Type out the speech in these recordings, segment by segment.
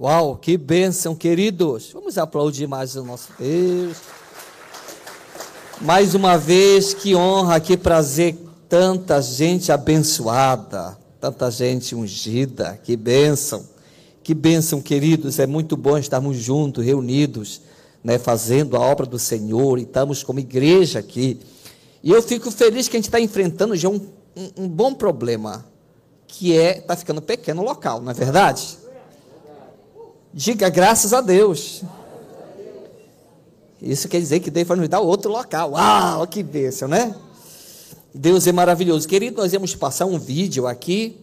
Uau, que bênção, queridos. Vamos aplaudir mais o nosso Deus. Mais uma vez, que honra, que prazer, tanta gente abençoada, tanta gente ungida, que bênção. Que bênção, queridos. É muito bom estarmos juntos, reunidos, né, fazendo a obra do Senhor, e estamos como igreja aqui. E eu fico feliz que a gente está enfrentando já um, um, um bom problema, que é, está ficando pequeno o local, não é verdade? Diga graças a Deus. Isso quer dizer que Deus vai nos dar outro local. Uau, que bênção, né? Deus é maravilhoso. Querido, nós vamos passar um vídeo aqui,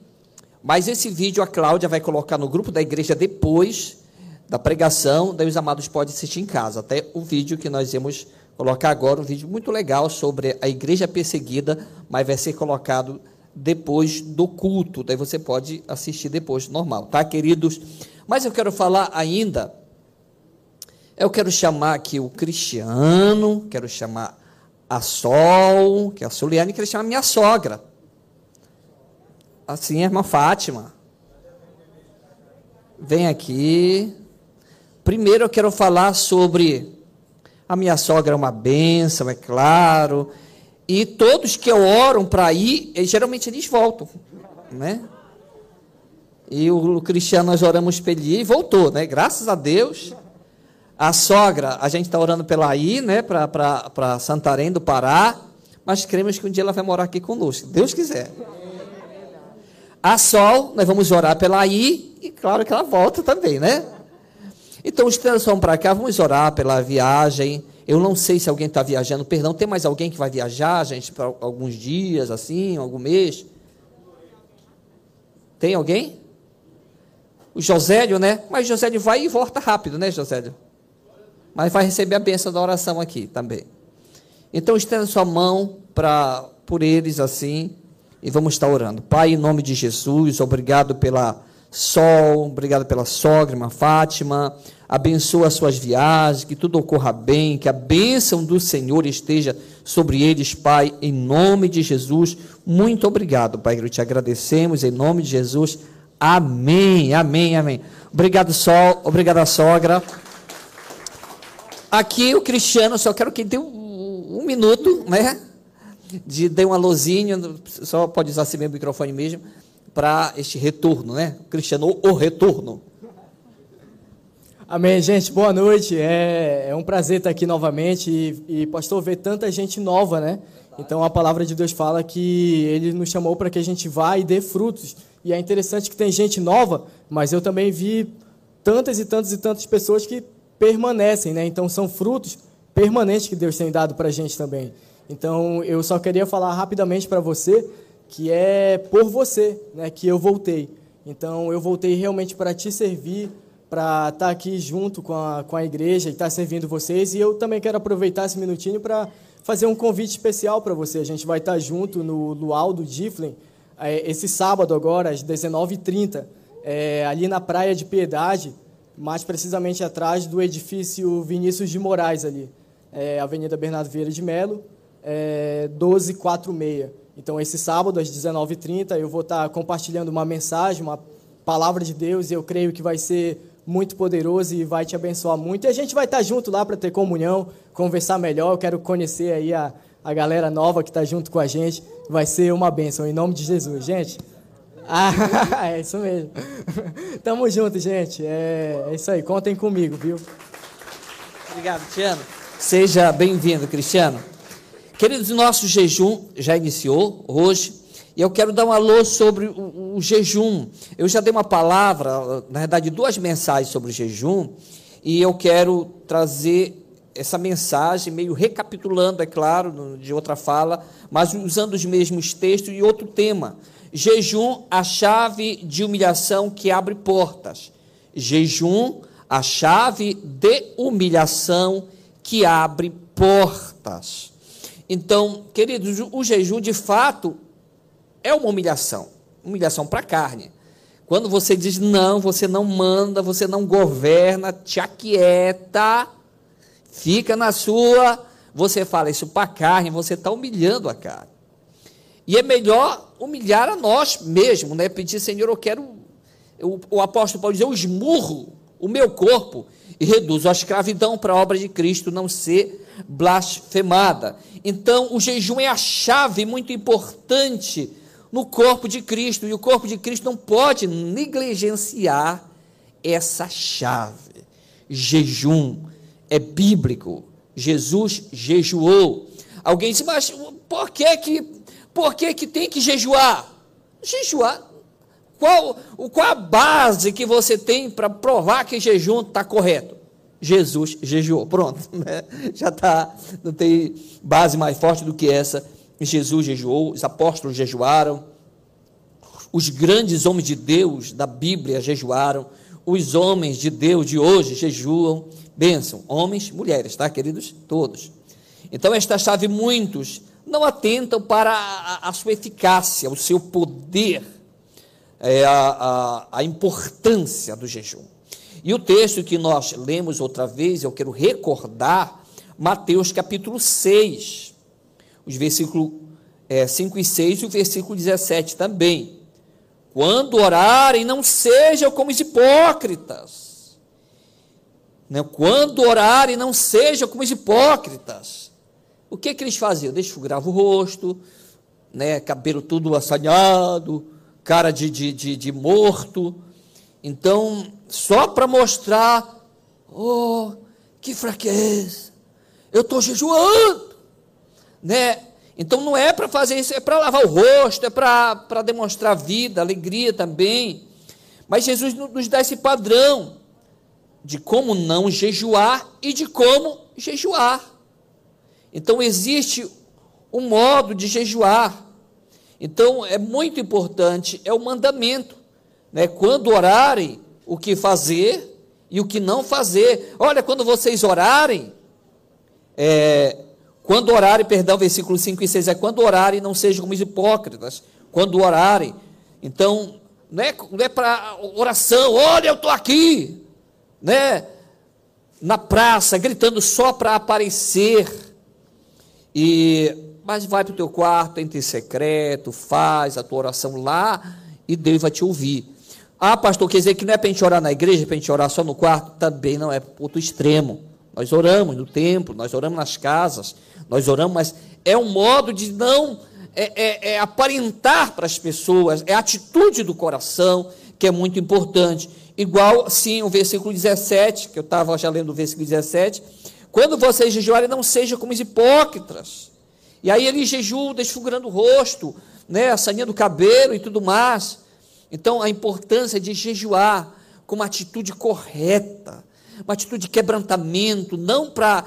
mas esse vídeo a Cláudia vai colocar no grupo da igreja depois da pregação, daí os amados podem assistir em casa. Até o vídeo que nós vamos colocar agora, um vídeo muito legal sobre a igreja perseguida, mas vai ser colocado depois do culto. Daí você pode assistir depois, normal, tá, queridos? Mas eu quero falar ainda, eu quero chamar aqui o Cristiano, quero chamar a Sol, que é a Soliane, quero chamar a minha sogra. Assim, a irmã Fátima. Vem aqui. Primeiro eu quero falar sobre a minha sogra é uma bênção, é claro. E todos que oram para ir, geralmente eles voltam, né? E o Cristiano, nós oramos ele e voltou, né? Graças a Deus. A sogra, a gente está orando pela aí, né? Para Santarém do Pará. Mas cremos que um dia ela vai morar aqui conosco, Deus quiser. A Sol, nós vamos orar pela aí. E claro que ela volta também, né? Então, os três vão para cá, vamos orar pela viagem. Eu não sei se alguém está viajando, perdão, tem mais alguém que vai viajar, gente, para alguns dias, assim, algum mês? Tem alguém? O Josélio, né? Mas Josélio vai e volta rápido, né, Josélio? Mas vai receber a bênção da oração aqui também. Então, estenda sua mão para por eles assim e vamos estar orando. Pai, em nome de Jesus, obrigado pela Sol, obrigado pela sogra, irmã Fátima. Abençoa as suas viagens, que tudo ocorra bem, que a bênção do Senhor esteja sobre eles, Pai, em nome de Jesus. Muito obrigado, Pai, que te agradecemos, em nome de Jesus. Amém, amém, amém. Obrigado, Sol, obrigado, sogra. Aqui o Cristiano, só quero que dê um, um minuto, né? De dê uma luzinha, só pode usar assim mesmo o microfone mesmo, para este retorno, né? Cristiano, o retorno. Amém, gente. Boa noite. É, é um prazer estar aqui novamente e, e, pastor, ver tanta gente nova, né? Então a palavra de Deus fala que ele nos chamou para que a gente vá e dê frutos. E é interessante que tem gente nova, mas eu também vi tantas e tantas e tantas pessoas que permanecem, né? Então são frutos permanentes que Deus tem dado para a gente também. Então eu só queria falar rapidamente para você que é por você, né? Que eu voltei. Então eu voltei realmente para te servir, para estar tá aqui junto com a, com a igreja e estar tá servindo vocês. E eu também quero aproveitar esse minutinho para fazer um convite especial para você. A gente vai estar tá junto no Luau do Diflen é, esse sábado agora, às 19h30, é, ali na Praia de Piedade, mais precisamente atrás do edifício Vinícius de Moraes ali, é, Avenida Bernardo Vieira de Melo, é, 1246. Então, esse sábado, às 19h30, eu vou estar compartilhando uma mensagem, uma palavra de Deus, e eu creio que vai ser muito poderoso e vai te abençoar muito. E a gente vai estar junto lá para ter comunhão, conversar melhor. Eu quero conhecer aí a, a galera nova que está junto com a gente. Vai ser uma bênção, em nome de Jesus, gente. Ah, é isso mesmo. Tamo junto, gente. É, é isso aí, contem comigo, viu? Obrigado, Cristiano. Seja bem-vindo, Cristiano. Queridos, nosso jejum já iniciou hoje. E eu quero dar um alô sobre o, o, jejum. Eu já dei uma palavra, na verdade, duas mensagens sobre o jejum, e eu quero trazer essa mensagem, meio recapitulando, é claro, de outra fala, mas usando os mesmos textos e outro tema. Jejum, a chave de humilhação que abre portas. Jejum, a chave de humilhação que abre portas. Então, queridos, o jejum de fato é uma humilhação humilhação para a carne. Quando você diz não, você não manda, você não governa, te aquieta Fica na sua, você fala isso para a carne, você está humilhando a carne. E é melhor humilhar a nós mesmos, né? Pedir, Senhor, eu quero. Eu, o apóstolo Paulo diz, eu esmurro o meu corpo e reduzo a escravidão para a obra de Cristo não ser blasfemada. Então, o jejum é a chave muito importante no corpo de Cristo, e o corpo de Cristo não pode negligenciar essa chave. Jejum é bíblico. Jesus jejuou. Alguém diz, mas por que que, por que, que tem que jejuar? Jejuar. Qual, qual a base que você tem para provar que jejum está correto? Jesus jejuou. Pronto. Né? Já está. Não tem base mais forte do que essa. Jesus jejuou, os apóstolos jejuaram, os grandes homens de Deus da Bíblia jejuaram, os homens de Deus de hoje jejuam. Bênção, homens, mulheres, tá, queridos? Todos. Então, esta chave, muitos não atentam para a, a sua eficácia, o seu poder, é, a, a, a importância do jejum. E o texto que nós lemos outra vez, eu quero recordar, Mateus capítulo 6, os versículos é, 5 e 6 e o versículo 17 também. Quando orarem, não sejam como os hipócritas né? Quando orarem, não sejam como os hipócritas. O que, que eles faziam? Desfiguravam o rosto, né? cabelo tudo assanhado, cara de, de, de, de morto. Então, só para mostrar, oh, que fraqueza, eu estou jejuando, né? Então não é para fazer isso, é para lavar o rosto, é para demonstrar vida, alegria também. Mas Jesus nos dá esse padrão de como não jejuar e de como jejuar. Então existe um modo de jejuar. Então é muito importante, é o mandamento, né? Quando orarem, o que fazer e o que não fazer. Olha, quando vocês orarem, é, quando orarem, perdão, versículo 5 e 6 é quando orarem, não sejam como hipócritas. Quando orarem, então, não é, não é para oração, olha, eu estou aqui né, na praça, gritando só para aparecer. E mas vai para o teu quarto, entra em secreto, faz a tua oração lá e Deus vai te ouvir. Ah, pastor, quer dizer que não é para a gente orar na igreja, para a gente orar só no quarto? Também não é outro extremo. Nós oramos no templo, nós oramos nas casas, nós oramos, mas é um modo de não é, é, é aparentar para as pessoas, é a atitude do coração que é muito importante. Igual, sim, o versículo 17, que eu estava já lendo o versículo 17. Quando vocês jejuarem, não sejam como os hipócritas. E aí ele jejua desfigurando o rosto, né, a saninha do cabelo e tudo mais. Então, a importância de jejuar com uma atitude correta, uma atitude de quebrantamento, não para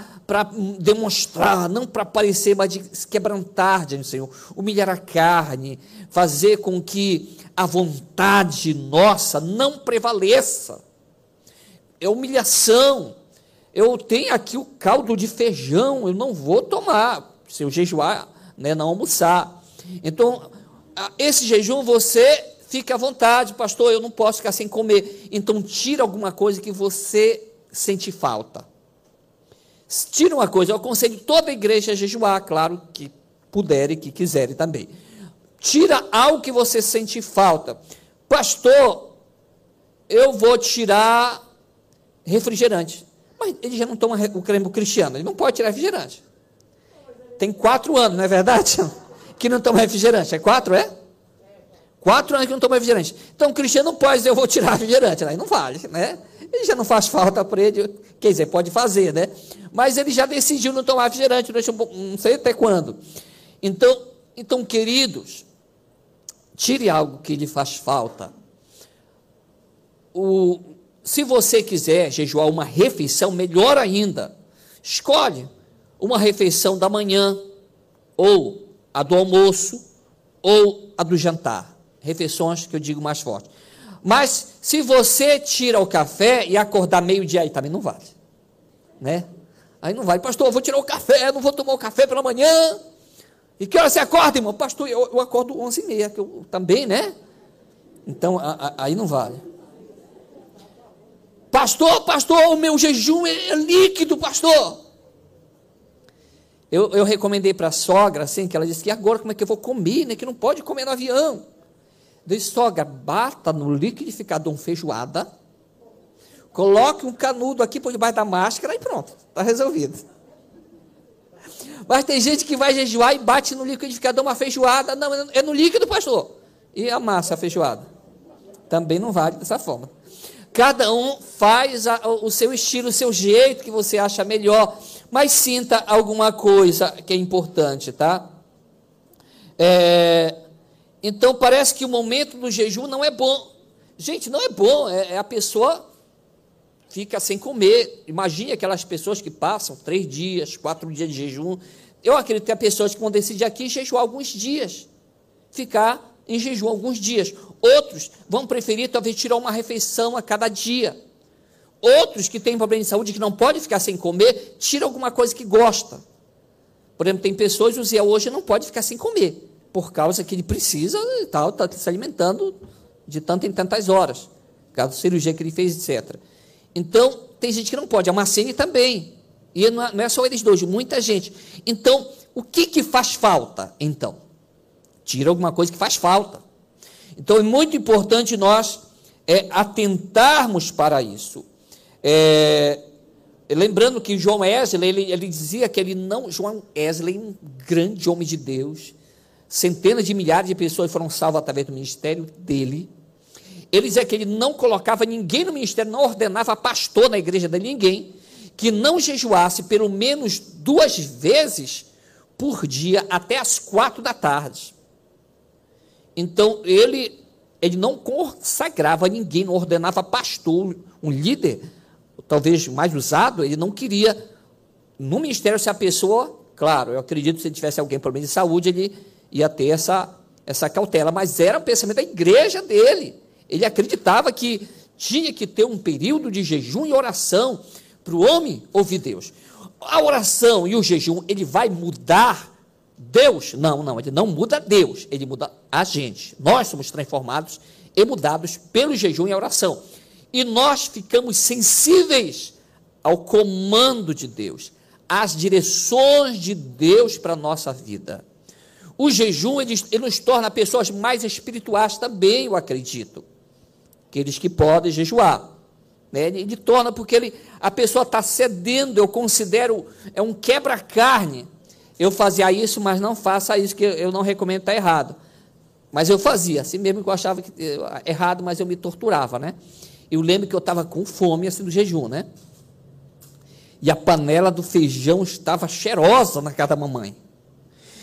demonstrar, não para aparecer, mas de se quebrantar diante do Senhor, humilhar a carne, fazer com que a vontade nossa não prevaleça. É humilhação. Eu tenho aqui o caldo de feijão, eu não vou tomar, se eu jejuar, né, não almoçar. Então, esse jejum você fica à vontade, pastor, eu não posso ficar sem comer. Então, tira alguma coisa que você sente falta. Tira uma coisa, eu aconselho toda a igreja a jejuar, claro que puderem, que quiserem também. Tira algo que você sente falta. Pastor, eu vou tirar refrigerante. Mas ele já não toma o creme cristiano, ele não pode tirar refrigerante. Tem quatro anos, não é verdade? Que não toma refrigerante. É quatro, é? Quatro anos que não toma refrigerante. Então o cristiano não pode dizer, eu vou tirar refrigerante. Aí não vale, né? Ele já não faz falta para ele, quer dizer, pode fazer, né? Mas ele já decidiu não tomar refrigerante, não sei até quando. Então, então queridos, Tire algo que lhe faz falta. O, se você quiser jejuar uma refeição, melhor ainda. Escolhe uma refeição da manhã, ou a do almoço, ou a do jantar. Refeições que eu digo mais forte. Mas se você tira o café e acordar meio-dia, aí também não vale. Né? Aí não vale, pastor, eu vou tirar o café, não vou tomar o café pela manhã. E que hora você acorda, irmão? Pastor, eu, eu acordo 11 e meia, que eu também, né? Então, a, a, aí não vale. Pastor, pastor, o meu jejum é, é líquido, pastor. Eu, eu recomendei para a sogra, assim, que ela disse que agora como é que eu vou comer, né? Que não pode comer no avião. Eu disse, sogra, bata no liquidificador feijoada, Coloque um canudo aqui por debaixo da máscara e pronto, está resolvido. Mas tem gente que vai jejuar e bate no liquidificador uma feijoada. Não, é no líquido, pastor. E amassa a feijoada. Também não vale dessa forma. Cada um faz a, o seu estilo, o seu jeito que você acha melhor. Mas sinta alguma coisa que é importante, tá? É, então parece que o momento do jejum não é bom. Gente, não é bom. É, é a pessoa fica sem comer. Imagine aquelas pessoas que passam três dias, quatro dias de jejum. Eu acredito que há pessoas que vão decidir aqui jejuar alguns dias, ficar em jejum alguns dias. Outros vão preferir talvez tirar uma refeição a cada dia. Outros que têm problema de saúde que não pode ficar sem comer, tira alguma coisa que gosta. Por exemplo, tem pessoas, o Zé hoje não pode ficar sem comer, por causa que ele precisa e tal, está se alimentando de tanto em tantas horas, por causa da cirurgia que ele fez, etc. Então, tem gente que não pode, a Marcene também. E não é, é só eles dois, muita gente. Então, o que, que faz falta, então? Tira alguma coisa que faz falta. Então, é muito importante nós é, atentarmos para isso. É, lembrando que João Wesley, ele, ele dizia que ele não. João Wesley, um grande homem de Deus, centenas de milhares de pessoas foram salvas através do ministério dele. Ele dizia que ele não colocava ninguém no ministério, não ordenava pastor na igreja de ninguém que não jejuasse pelo menos duas vezes por dia até as quatro da tarde. Então ele ele não consagrava ninguém, não ordenava pastor, um líder, talvez mais usado, ele não queria no ministério se a pessoa, claro, eu acredito que se tivesse alguém problema de saúde, ele ia ter essa essa cautela, mas era o pensamento da igreja dele. Ele acreditava que tinha que ter um período de jejum e oração para o homem ouvir Deus. A oração e o jejum, ele vai mudar Deus? Não, não, ele não muda Deus, ele muda a gente. Nós somos transformados e mudados pelo jejum e a oração. E nós ficamos sensíveis ao comando de Deus, às direções de Deus para a nossa vida. O jejum ele, ele nos torna pessoas mais espirituais também, eu acredito aqueles que podem jejuar. Né? Ele, ele torna, porque ele, a pessoa está cedendo, eu considero, é um quebra-carne. Eu fazia isso, mas não faça isso, que eu não recomendo, está errado. Mas eu fazia, assim mesmo que eu achava que, errado, mas eu me torturava, né? Eu lembro que eu estava com fome, assim, do jejum, né? E a panela do feijão estava cheirosa na casa da mamãe.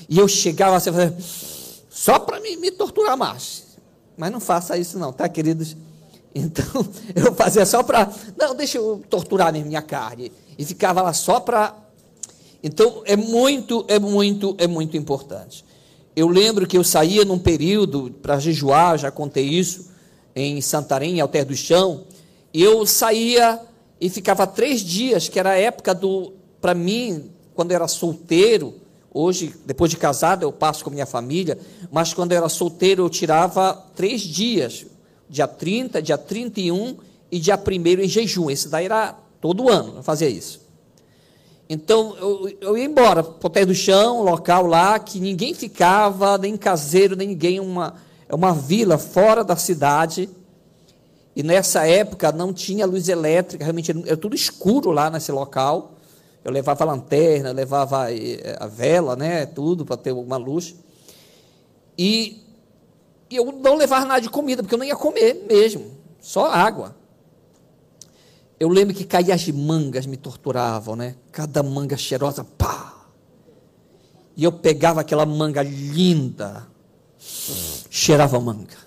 E eu chegava assim, só para me, me torturar mais. Mas não faça isso não, tá, queridos? Então, eu fazia só para. Não, deixa eu torturar minha carne. E ficava lá só para. Então, é muito, é muito, é muito importante. Eu lembro que eu saía num período para jejuar, já contei isso, em Santarém, em Alter do Chão. E eu saía e ficava três dias, que era a época do. Para mim, quando eu era solteiro, hoje, depois de casado, eu passo com minha família, mas quando eu era solteiro, eu tirava três dias dia 30, dia 31 e dia 1 em jejum. Esse daí era todo ano, eu fazia isso. Então, eu, eu ia embora pé do chão, local lá, que ninguém ficava, nem caseiro, nem ninguém, uma, é uma vila fora da cidade. E nessa época não tinha luz elétrica, realmente era tudo escuro lá nesse local. Eu levava a lanterna, levava eh, a vela, né, tudo para ter uma luz. E eu não levava nada de comida, porque eu não ia comer mesmo, só água. Eu lembro que caía as mangas me torturavam, né? Cada manga cheirosa, pá! E eu pegava aquela manga linda, cheirava manga.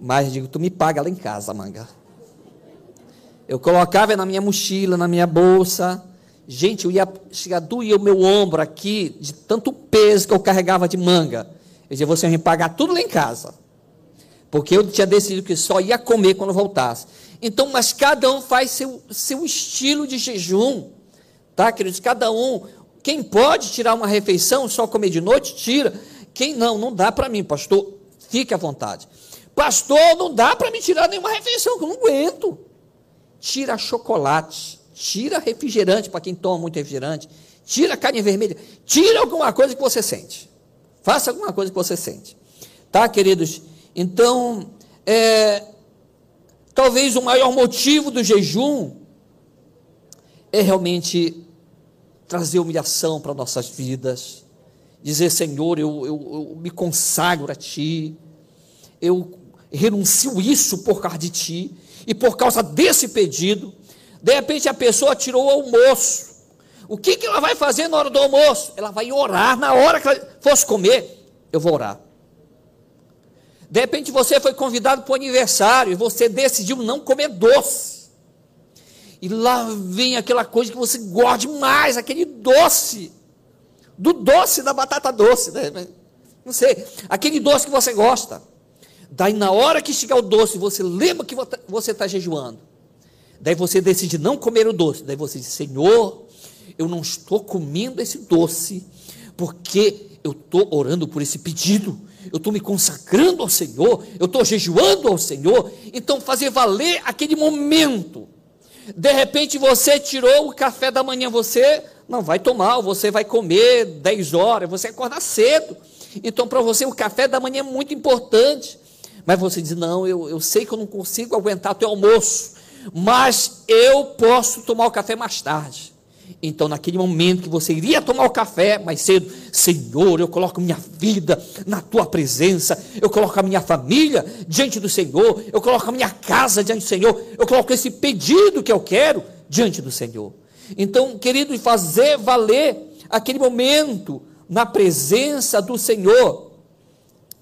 Mas digo, tu me paga lá em casa a manga. Eu colocava na minha mochila, na minha bolsa. Gente, eu ia chegar, doía o meu ombro aqui, de tanto peso que eu carregava de manga. Dizia, você vai me pagar tudo lá em casa. Porque eu tinha decidido que só ia comer quando voltasse. Então, mas cada um faz seu, seu estilo de jejum. Tá, queridos? Cada um. Quem pode tirar uma refeição, só comer de noite, tira. Quem não, não dá para mim, pastor. Fique à vontade. Pastor, não dá para me tirar nenhuma refeição, que eu não aguento. Tira chocolate, tira refrigerante para quem toma muito refrigerante, tira carne vermelha, tira alguma coisa que você sente. Faça alguma coisa que você sente. Tá, queridos? Então, é, talvez o maior motivo do jejum é realmente trazer humilhação para nossas vidas, dizer: Senhor, eu, eu, eu me consagro a Ti, eu renuncio isso por causa de Ti, e por causa desse pedido, de repente a pessoa tirou o almoço. O que, que ela vai fazer na hora do almoço? Ela vai orar na hora que ela fosse comer. Eu vou orar. De repente você foi convidado para o aniversário e você decidiu não comer doce. E lá vem aquela coisa que você gosta demais, aquele doce. Do doce da batata doce, né? Não sei, aquele doce que você gosta. Daí na hora que chegar o doce, você lembra que você está jejuando. Daí você decide não comer o doce. Daí você diz, Senhor, eu não estou comendo esse doce, porque eu estou orando por esse pedido, eu estou me consagrando ao Senhor, eu estou jejuando ao Senhor, então fazer valer aquele momento. De repente você tirou o café da manhã, você não vai tomar, você vai comer 10 horas, você acorda cedo. Então, para você, o café da manhã é muito importante. Mas você diz: não, eu, eu sei que eu não consigo aguentar o teu almoço, mas eu posso tomar o café mais tarde. Então, naquele momento que você iria tomar o café mais cedo, Senhor, eu coloco minha vida na tua presença, eu coloco a minha família diante do Senhor, eu coloco a minha casa diante do Senhor, eu coloco esse pedido que eu quero diante do Senhor. Então, querido, fazer valer aquele momento na presença do Senhor.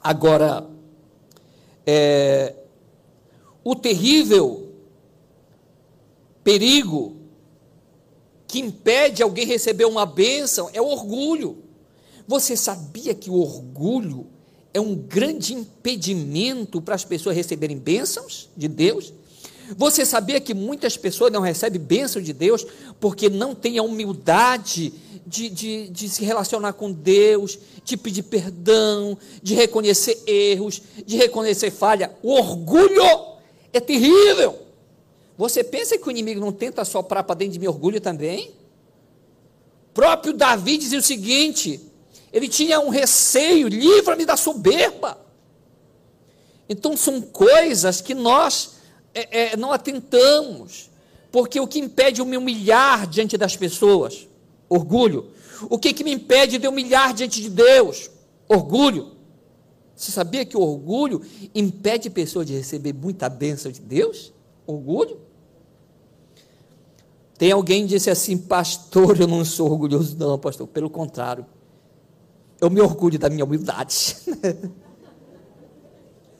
Agora, é, o terrível perigo que impede alguém receber uma bênção é o orgulho. Você sabia que o orgulho é um grande impedimento para as pessoas receberem bênçãos de Deus? Você sabia que muitas pessoas não recebem bênção de Deus porque não têm a humildade de, de, de, se relacionar com Deus, de pedir perdão, de reconhecer erros, de reconhecer falha? O orgulho é terrível. Você pensa que o inimigo não tenta soprar para dentro de meu orgulho também? Próprio Davi dizia o seguinte: ele tinha um receio, livra-me da soberba. Então são coisas que nós é, é, não atentamos, porque o que impede eu me humilhar diante das pessoas? Orgulho. O que, que me impede de humilhar diante de Deus? Orgulho. Você sabia que o orgulho impede pessoas de receber muita bênção de Deus? Orgulho? Tem alguém que disse assim, pastor, eu não sou orgulhoso, não, pastor, pelo contrário. Eu me orgulho da minha humildade.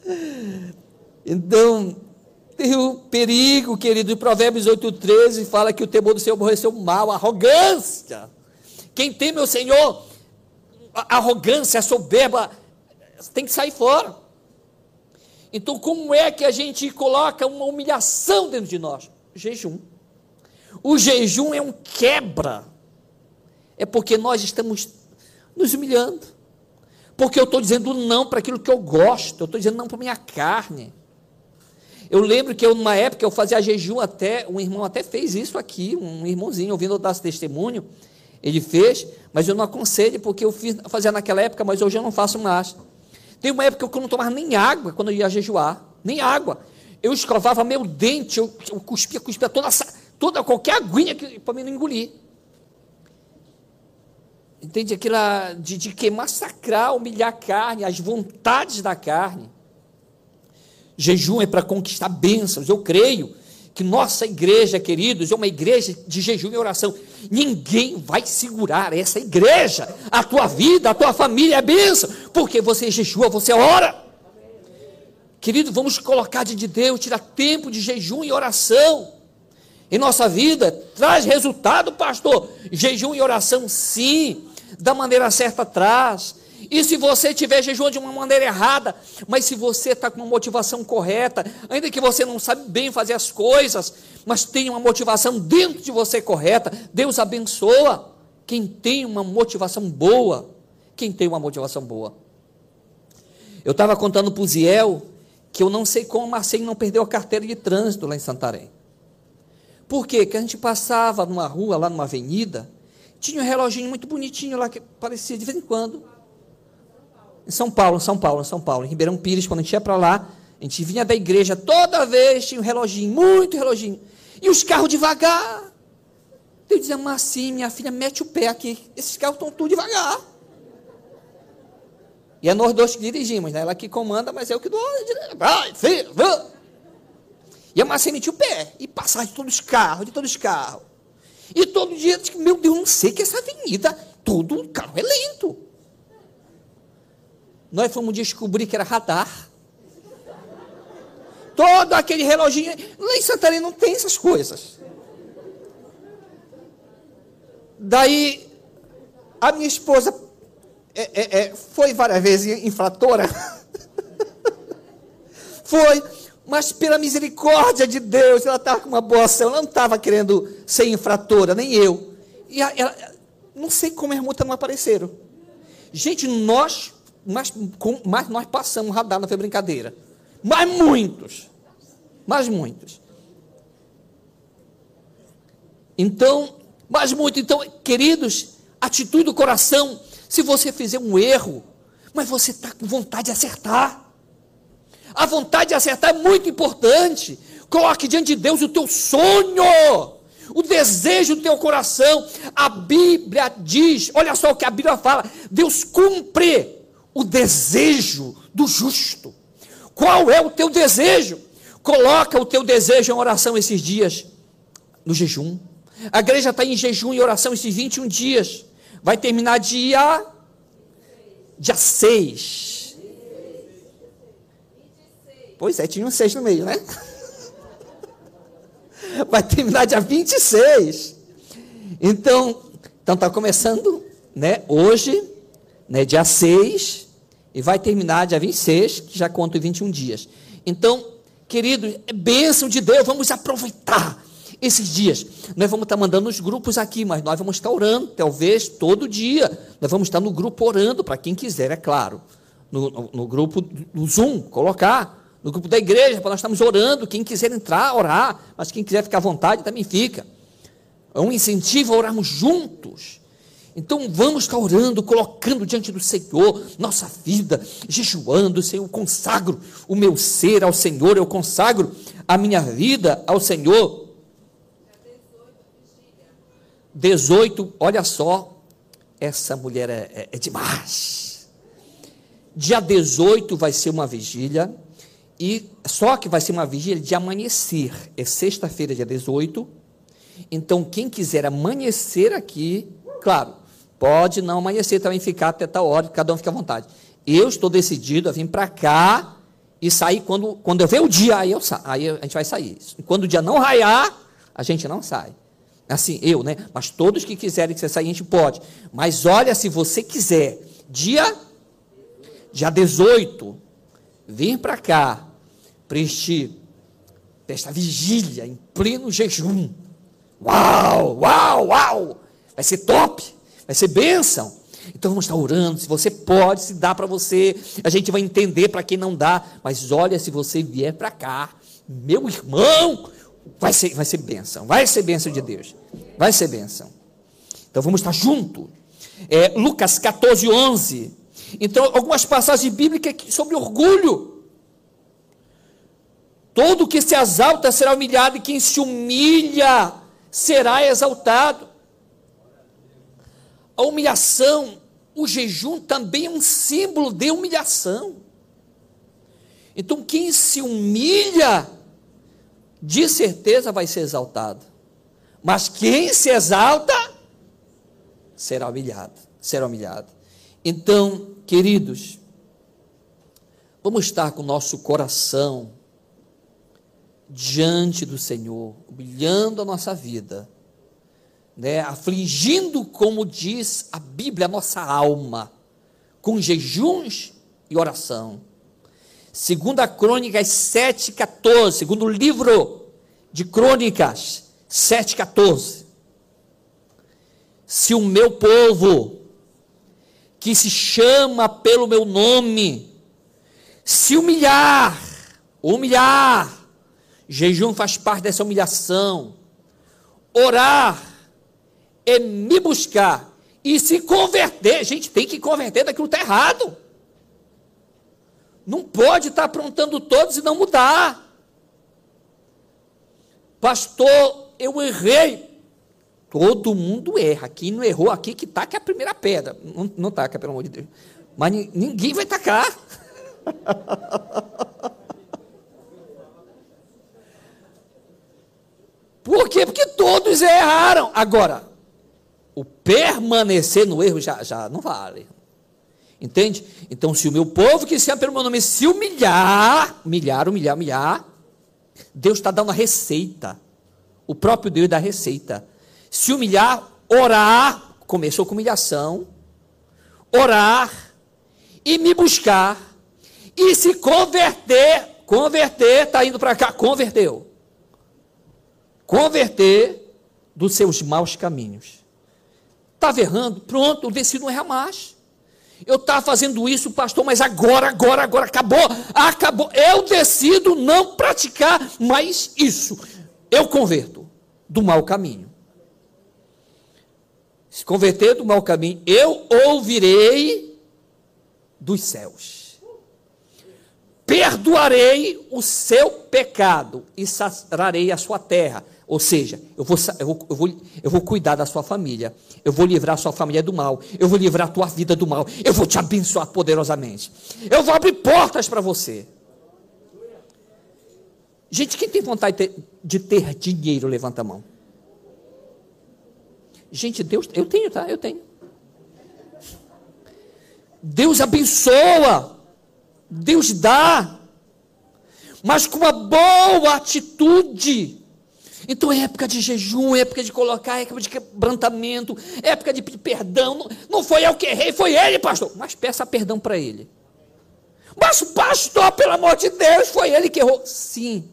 então, tem o perigo, querido, em Provérbios 8,13 fala que o temor do Senhor aborreceu mal, a arrogância. Quem teme o Senhor, a arrogância, a soberba, tem que sair fora. Então, como é que a gente coloca uma humilhação dentro de nós? Jejum. O jejum é um quebra. É porque nós estamos nos humilhando. Porque eu estou dizendo não para aquilo que eu gosto. Eu estou dizendo não para minha carne. Eu lembro que eu, numa época, eu fazia jejum até, um irmão até fez isso aqui, um irmãozinho, ouvindo eu dar esse testemunho. Ele fez, mas eu não aconselho, porque eu fiz, fazia naquela época, mas hoje eu não faço mais. Tem uma época que eu não tomava nem água quando eu ia jejuar, nem água. Eu escovava meu dente, eu, eu cuspia, cuspia toda, toda qualquer aguinha para mim não engolir. Entende? Aquilo de, de que massacrar, humilhar a carne, as vontades da carne. Jejum é para conquistar bênçãos. Eu creio que nossa igreja, queridos, é uma igreja de jejum e oração. Ninguém vai segurar essa igreja. A tua vida, a tua família é bênção, porque você jejua, você ora. Querido, vamos colocar de Deus, tirar tempo de jejum e oração em nossa vida. Traz resultado, pastor. Jejum e oração, sim, da maneira certa traz. E se você estiver jejuando de uma maneira errada, mas se você está com uma motivação correta, ainda que você não sabe bem fazer as coisas, mas tem uma motivação dentro de você correta, Deus abençoa quem tem uma motivação boa. Quem tem uma motivação boa. Eu estava contando para o Ziel que eu não sei como o Marcelo não perdeu a carteira de trânsito lá em Santarém. Por quê? Que a gente passava numa rua, lá numa avenida, tinha um reloginho muito bonitinho lá que parecia de vez em quando em São Paulo, São Paulo, São Paulo, em Ribeirão Pires, quando a gente ia para lá, A gente vinha da igreja, toda vez tinha um reloginho, muito reloginho. E os carros devagar. Eu dizia, mas minha filha, mete o pé aqui. Esses carros estão tudo devagar. E é nós dois que dirigimos, né? Ela que comanda, mas eu que dou. Vai, filho. E a Marcia metia o pé. E passava de todos os carros, de todos os carros. E todo dia, meu Deus, não sei que essa avenida, todo carro é lento. Nós fomos descobrir que era radar. Todo aquele reloginho. Lá em Santarém não tem essas coisas. Daí, a minha esposa é, é, é, foi várias vezes infratora. foi, mas pela misericórdia de Deus, ela estava com uma boa ação, ela não estava querendo ser infratora, nem eu. E ela, não sei como as multas não apareceram. Gente, nós, mas, com, mas nós passamos radar, não foi brincadeira. Mas muitos. Mas muitos. Então, mas muito. Então, queridos, atitude do coração. Se você fizer um erro, mas você está com vontade de acertar. A vontade de acertar é muito importante. Coloque diante de Deus o teu sonho, o desejo do teu coração. A Bíblia diz, olha só o que a Bíblia fala: Deus cumpre o desejo do justo. Qual é o teu desejo? Coloca o teu desejo em oração esses dias, no jejum. A igreja está em jejum e oração esses 21 dias. Vai terminar dia, dia 6. Pois é, tinha um 6 no meio, né? Vai terminar dia 26. Então, então está começando, né, hoje, né, dia 6, e vai terminar dia 26, que já conta 21 dias. Então, querido, é bênção de Deus, vamos aproveitar esses dias. Nós vamos estar mandando os grupos aqui, mas nós vamos estar orando, talvez todo dia. Nós vamos estar no grupo orando, para quem quiser, é claro. No, no, no grupo do Zoom, colocar. No grupo da igreja, para nós estamos orando. Quem quiser entrar, orar. Mas quem quiser ficar à vontade, também fica. É um incentivo a orarmos juntos. Então vamos estar orando, colocando diante do Senhor nossa vida, jejuando, Senhor, eu consagro o meu ser ao Senhor, eu consagro a minha vida ao Senhor. 18, olha só, essa mulher é, é, é demais. Dia 18 vai ser uma vigília, e só que vai ser uma vigília de amanhecer. É sexta-feira, dia 18. Então, quem quiser amanhecer aqui, claro, pode não amanhecer também, ficar até tal hora, cada um fica à vontade. Eu estou decidido a vir para cá e sair quando, quando eu ver o dia, aí, eu aí a gente vai sair. Quando o dia não raiar, a gente não sai. Assim, eu, né? Mas todos que quiserem que você saia, a gente pode. Mas olha, se você quiser, dia, dia 18, vir para cá, para este, esta vigília, em pleno jejum. Uau, uau, uau! Vai ser top, vai ser bênção. Então vamos estar orando. Se você pode, se dá para você, a gente vai entender para quem não dá. Mas olha, se você vier para cá, meu irmão, vai ser, vai ser bênção, vai ser bênção de Deus, vai ser bênção. Então vamos estar junto. É, Lucas 14, 11. Então, algumas passagens bíblicas sobre orgulho. Todo que se exalta será humilhado, e quem se humilha será exaltado. A humilhação, o jejum também é um símbolo de humilhação. Então, quem se humilha, de certeza vai ser exaltado. Mas quem se exalta será humilhado, será humilhado. Então, queridos, vamos estar com o nosso coração diante do Senhor, humilhando a nossa vida, né? afligindo, como diz a Bíblia, a nossa alma, com jejuns e oração Segunda Crônicas 7,14, segundo livro de Crônicas 7,14. Se o meu povo, que se chama pelo meu nome, se humilhar, humilhar, jejum faz parte dessa humilhação, orar, é me buscar e se converter, gente tem que converter daquilo que está errado. Não pode estar aprontando todos e não mudar. Pastor, eu errei. Todo mundo erra. Quem não errou aqui, que taca a primeira pedra. Não, não taca, pelo amor de Deus. Mas ninguém vai tacar. Por quê? Porque todos erraram. Agora, o permanecer no erro já, já não vale. Entende? Então, se o meu povo que se chama pelo meu nome se humilhar, humilhar, humilhar, humilhar, Deus está dando a receita. O próprio Deus dá a receita. Se humilhar, orar, começou com humilhação, orar e me buscar e se converter, converter, está indo para cá, converteu. Converter dos seus maus caminhos. Estava errando, pronto, eu decido não errar mais. Eu estava fazendo isso, pastor, mas agora, agora, agora, acabou, acabou. Eu decido não praticar mais isso. Eu converto do mau caminho. Se converter do mau caminho, eu ouvirei dos céus. Perdoarei o seu pecado e sararei a sua terra. Ou seja, eu vou, eu, vou, eu, vou, eu vou cuidar da sua família, eu vou livrar a sua família do mal, eu vou livrar a tua vida do mal, eu vou te abençoar poderosamente, eu vou abrir portas para você. Gente, quem tem vontade de ter, de ter dinheiro, levanta a mão. Gente, Deus, eu tenho, tá? Eu tenho. Deus abençoa, Deus dá, mas com uma boa atitude. Então é época de jejum, é época de colocar, é época de quebrantamento, é época de perdão. Não, não foi eu que errei, foi ele, pastor. Mas peça perdão para ele. Mas, pastor, pelo amor de Deus, foi ele que errou. Sim,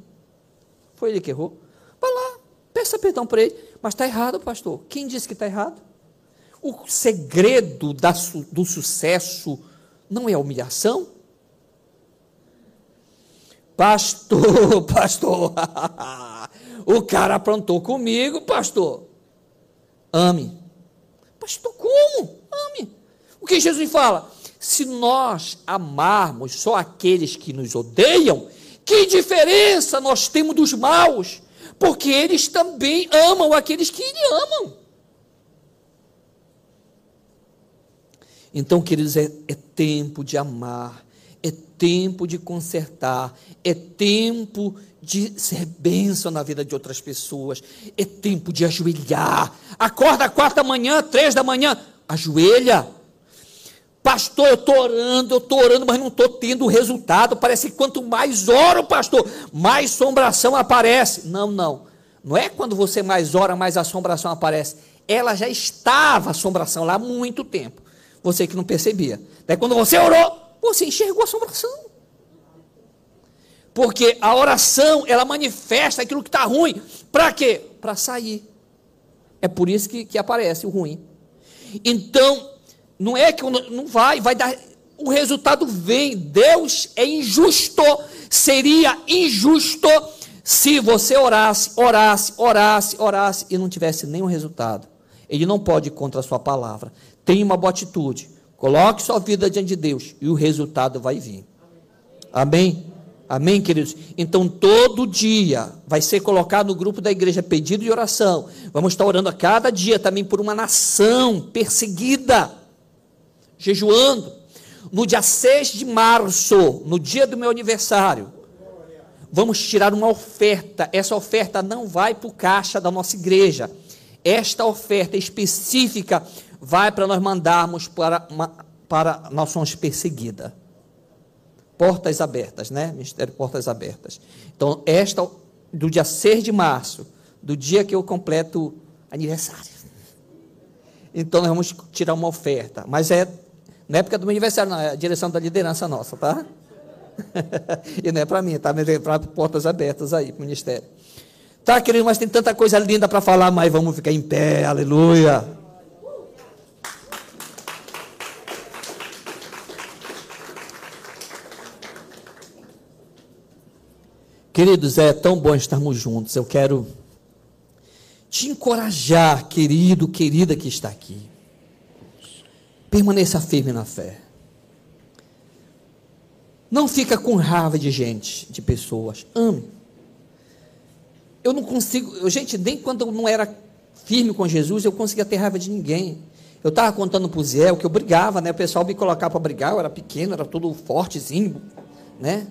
foi ele que errou. Vai lá, peça perdão para ele. Mas está errado, pastor. Quem disse que está errado? O segredo da, do sucesso não é a humilhação? Pastor, pastor. O cara aprontou comigo, pastor. Ame. Pastor, como? Ame. O que Jesus fala? Se nós amarmos só aqueles que nos odeiam, que diferença nós temos dos maus? Porque eles também amam aqueles que lhe amam. Então, queridos, é, é tempo de amar, é tempo de consertar, é tempo de ser bênção na vida de outras pessoas, é tempo de ajoelhar. Acorda quarta manhã, três da manhã, ajoelha. Pastor, eu estou orando, eu estou orando, mas não estou tendo resultado. Parece que quanto mais oro, pastor, mais assombração aparece. Não, não. Não é quando você mais ora, mais assombração aparece. Ela já estava assombração lá há muito tempo. Você que não percebia. Daí quando você orou, você enxergou a assombração. Porque a oração, ela manifesta aquilo que está ruim. Para quê? Para sair. É por isso que, que aparece o ruim. Então, não é que não vai, vai dar. O resultado vem. Deus é injusto. Seria injusto se você orasse, orasse, orasse, orasse e não tivesse nenhum resultado. Ele não pode ir contra a sua palavra. Tenha uma boa atitude. Coloque sua vida diante de Deus e o resultado vai vir. Amém? Amém, queridos? Então, todo dia vai ser colocado no grupo da igreja pedido de oração. Vamos estar orando a cada dia também por uma nação perseguida, jejuando. No dia 6 de março, no dia do meu aniversário, vamos tirar uma oferta. Essa oferta não vai para o caixa da nossa igreja. Esta oferta específica vai para nós mandarmos para, para nações perseguidas portas abertas, né? Ministério Portas Abertas. Então, esta, do dia 6 de março, do dia que eu completo aniversário. Então, nós vamos tirar uma oferta. Mas é na época do meu aniversário, não, é a direção da liderança nossa, tá? e não é para mim, tá? Mas é para portas abertas aí, para o ministério. Tá, querido, mas tem tanta coisa linda para falar, mas vamos ficar em pé, aleluia. Queridos, é tão bom estarmos juntos. Eu quero te encorajar, querido, querida que está aqui. Permaneça firme na fé. Não fica com raiva de gente, de pessoas. Ame. Eu não consigo, eu, gente, nem quando eu não era firme com Jesus, eu conseguia ter raiva de ninguém. Eu estava contando para o Zé que eu brigava, né? O pessoal me colocava para brigar, eu era pequeno, era todo fortezinho, né?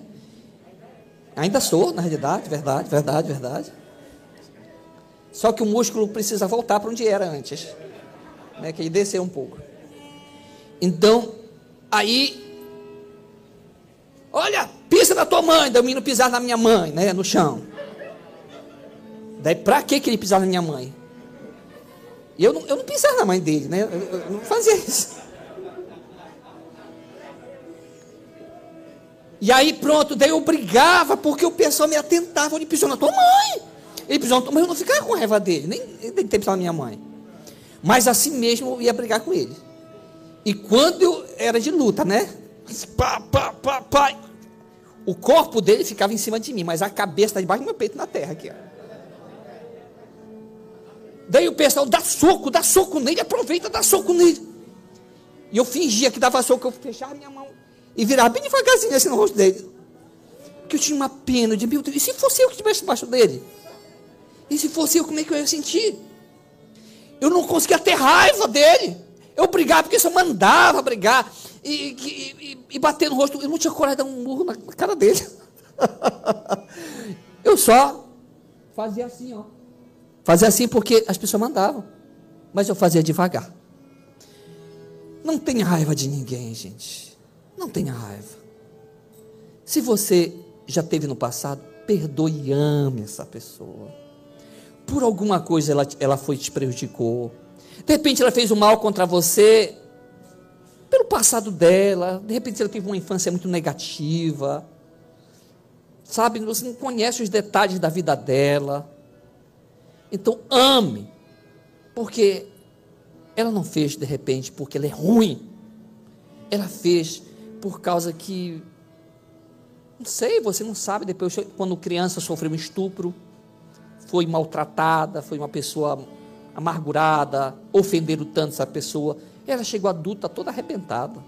Ainda sou, na realidade, verdade, verdade, verdade. Só que o músculo precisa voltar para onde era antes, né? Que ele desceu um pouco. Então, aí, olha, pisa na tua mãe, daí o menino pisar na minha mãe, né? No chão. Daí, para que, ele pisava na minha mãe? Eu não, eu não pisava na mãe dele, né? Eu, eu não fazia isso. E aí pronto, daí eu brigava porque o pessoal me atentava, ele pisou na tua mãe. Ele pisou na tua mãe, eu não ficava com raiva dele, nem ter pisado na minha mãe. Mas assim mesmo eu ia brigar com ele. E quando eu era de luta, né? Pá, pá, pá, pá. O corpo dele ficava em cima de mim, mas a cabeça está debaixo do meu peito na terra aqui, ó. Daí o pessoal dá soco, dá soco nele, aproveita, dá soco nele. E eu fingia que dava soco, eu fechava minha mão e virava bem devagarzinho assim no rosto dele. Porque eu tinha uma pena de, meu Deus, e se fosse eu que estivesse debaixo dele? E se fosse eu, como é que eu ia sentir? Eu não conseguia ter raiva dele. Eu brigava, porque só mandava brigar e, e, e, e bater no rosto. Eu não tinha coragem de dar um murro na cara dele. eu só fazia assim, ó. Fazia assim porque as pessoas mandavam. Mas eu fazia devagar. Não tenha raiva de ninguém, gente. Não tenha raiva. Se você já teve no passado, perdoe e ame essa pessoa. Por alguma coisa ela, ela foi te prejudicou. De repente ela fez o um mal contra você pelo passado dela. De repente ela teve uma infância muito negativa. Sabe, você não conhece os detalhes da vida dela. Então ame, porque ela não fez de repente porque ela é ruim. Ela fez por causa que não sei, você não sabe depois quando criança sofreu um estupro, foi maltratada, foi uma pessoa amargurada, ofenderam tanto essa pessoa, ela chegou adulta toda arrebentada.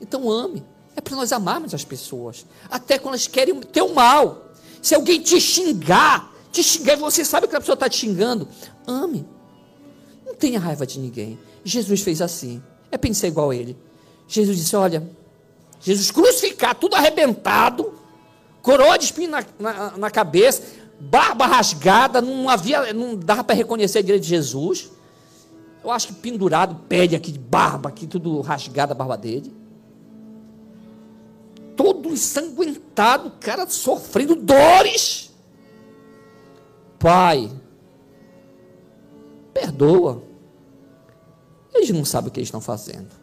Então ame. É para nós amarmos as pessoas, até quando elas querem o mal. Se alguém te xingar, te xingar, você sabe que a pessoa está te xingando. Ame. Não tenha raiva de ninguém. Jesus fez assim. É pensar igual a ele. Jesus disse: Olha, Jesus crucificado, tudo arrebentado, coroa de espinho na, na, na cabeça, barba rasgada, não havia, não dava para reconhecer a direita de Jesus. Eu acho que pendurado, pele aqui de barba, aqui tudo rasgada a barba dele. Todo ensanguentado, cara sofrendo dores. Pai, perdoa. Eles não sabem o que eles estão fazendo.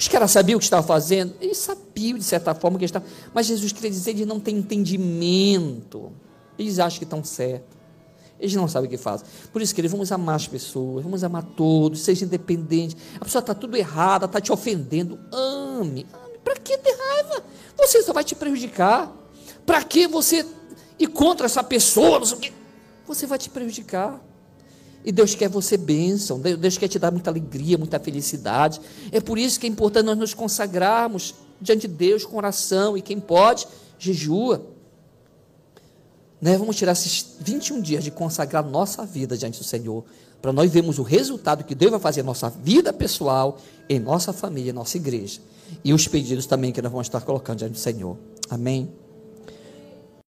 Os caras sabiam o que estavam fazendo? Eles sabiam, de certa forma, que eles estavam. Mas Jesus queria dizer, eles não têm entendimento. Eles acham que estão certos. Eles não sabem o que fazem. Por isso, queridos, vamos amar as pessoas, vamos amar todos, seja independente. A pessoa está tudo errada, está te ofendendo. Ame. Ame. Para que ter raiva? Você só vai te prejudicar. Para que você e contra essa pessoa, você vai te prejudicar. E Deus quer você bênção, Deus quer te dar muita alegria, muita felicidade. É por isso que é importante nós nos consagrarmos diante de Deus com oração. E quem pode, jejua. Né? Vamos tirar esses 21 dias de consagrar nossa vida diante do Senhor, para nós vermos o resultado que Deus vai fazer na nossa vida pessoal, em nossa família, em nossa igreja. E os pedidos também que nós vamos estar colocando diante do Senhor. Amém.